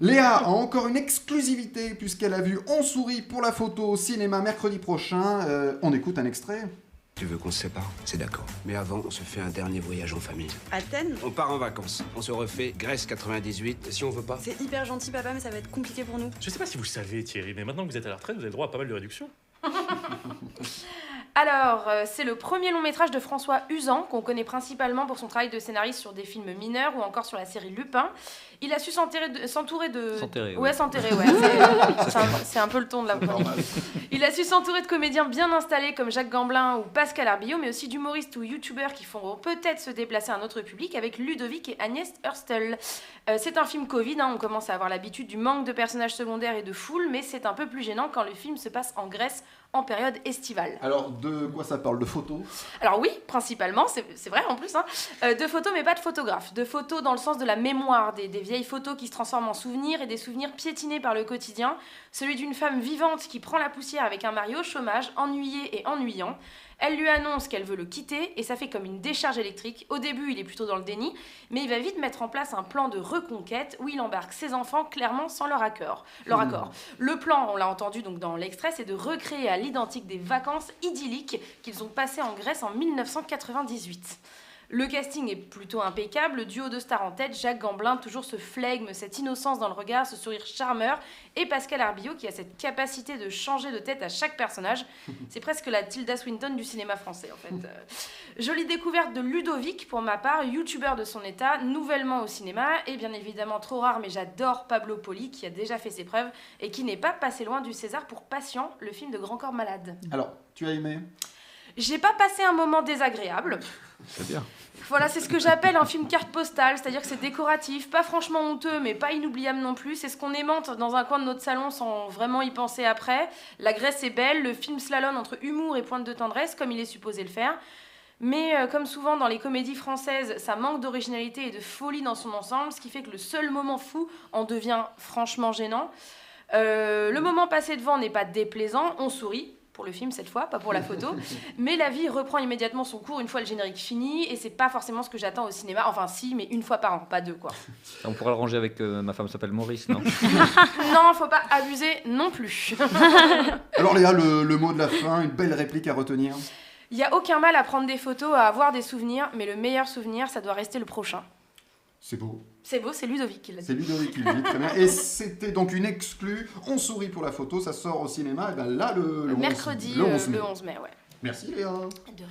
Léa a encore une exclusivité puisqu'elle a vu On sourit pour la photo au cinéma mercredi prochain. Euh, on écoute un extrait. Tu veux qu'on se sépare? C'est d'accord. Mais avant, on se fait un dernier voyage en famille. Athènes? On part en vacances. On se refait Grèce 98. Si on veut pas. C'est hyper gentil, papa, mais ça va être compliqué pour nous. Je sais pas si vous le savez, Thierry, mais maintenant que vous êtes à la retraite, vous avez droit à pas mal de réductions. Alors, euh, c'est le premier long métrage de François Usan, qu'on connaît principalement pour son travail de scénariste sur des films mineurs ou encore sur la série Lupin. Il a su s'entourer de... S'enterrer, Ouais, s'enterrer, ouais. C'est- C'est un, peu le ton de la. Il a su s'entourer de comédiens bien installés comme Jacques Gamblin ou Pascal Arbillot, mais aussi d'humoristes ou youtubeurs qui font peut-être se déplacer à un autre public avec Ludovic et Agnès Hurstel. Euh, c'est un film Covid, hein, on commence à avoir l'habitude du manque de personnages secondaires et de foule, mais c'est un peu plus gênant quand le film se passe en Grèce en période estivale. Alors, de quoi ça parle? De photos? Alors oui, principalement, c'est vrai en plus, hein, euh, de photos mais pas de photographes. De photos dans le sens de la mémoire, des, des vieilles photos qui se transforment en souvenirs et des souvenirs piétinés par le quotidien. Celui d'une femme vivante qui prend la poussière avec un mari au chômage, ennuyé et ennuyant. Elle lui annonce qu'elle veut le quitter et ça fait comme une décharge électrique. Au début, il est plutôt dans le déni, mais il va vite mettre en place un plan de reconquête où il embarque ses enfants clairement sans leur accord. Leur accord. Le plan, on l'a entendu donc dans l'extrait, c'est de recréer à l'identique des vacances idylliques qu'ils ont passées en Grèce en 1998. Le casting est plutôt impeccable, le duo de stars en tête, Jacques Gamblin, toujours ce flegme, cette innocence dans le regard, ce sourire charmeur, et Pascal Arbillot qui a cette capacité de changer de tête à chaque personnage. C'est presque la Tilda Swinton du cinéma français en fait. Euh, Jolie découverte de Ludovic pour ma part, youtubeur de son état, nouvellement au cinéma, et bien évidemment trop rare, mais j'adore Pablo Poli qui a déjà fait ses preuves et qui n'est pas passé loin du César pour Patient, le film de Grand Corps Malade. Alors, tu as aimé? J'ai pas passé un moment désagréable. C'est bien. Voilà, c'est ce que j'appelle un film carte postale, c'est-à-dire que c'est décoratif, pas franchement honteux, mais pas inoubliable non plus. C'est ce qu'on aimante dans un coin de notre salon sans vraiment y penser après. La Grèce est belle, le film slalom entre humour et pointe de tendresse, comme il est supposé le faire. Mais euh, comme souvent dans les comédies françaises, ça manque d'originalité et de folie dans son ensemble, ce qui fait que le seul moment fou en devient franchement gênant. Euh, le moment passé devant n'est pas déplaisant, on sourit, pour le film cette fois, pas pour la photo, mais la vie reprend immédiatement son cours une fois le générique fini, et c'est pas forcément ce que j'attends au cinéma, enfin si, mais une fois par an, pas deux quoi. On pourra le ranger avec euh, ma femme s'appelle Maurice, non non, faut pas abuser non plus. Alors, Léa, le, le mot de la fin, une belle réplique à retenir? Il y a aucun mal à prendre des photos, à avoir des souvenirs, mais le meilleur souvenir, ça doit rester le prochain. C'est beau. C'est beau, c'est Ludovic qui l'a dit. C'est Ludovic qui le dit, très bien. Et c'était donc une exclue. On sourit pour la photo, ça sort au cinéma. Et ben là, le, le 11 Mercredi, le euh, 11 mai. le 11 mai, ouais. Merci Léa. De rien.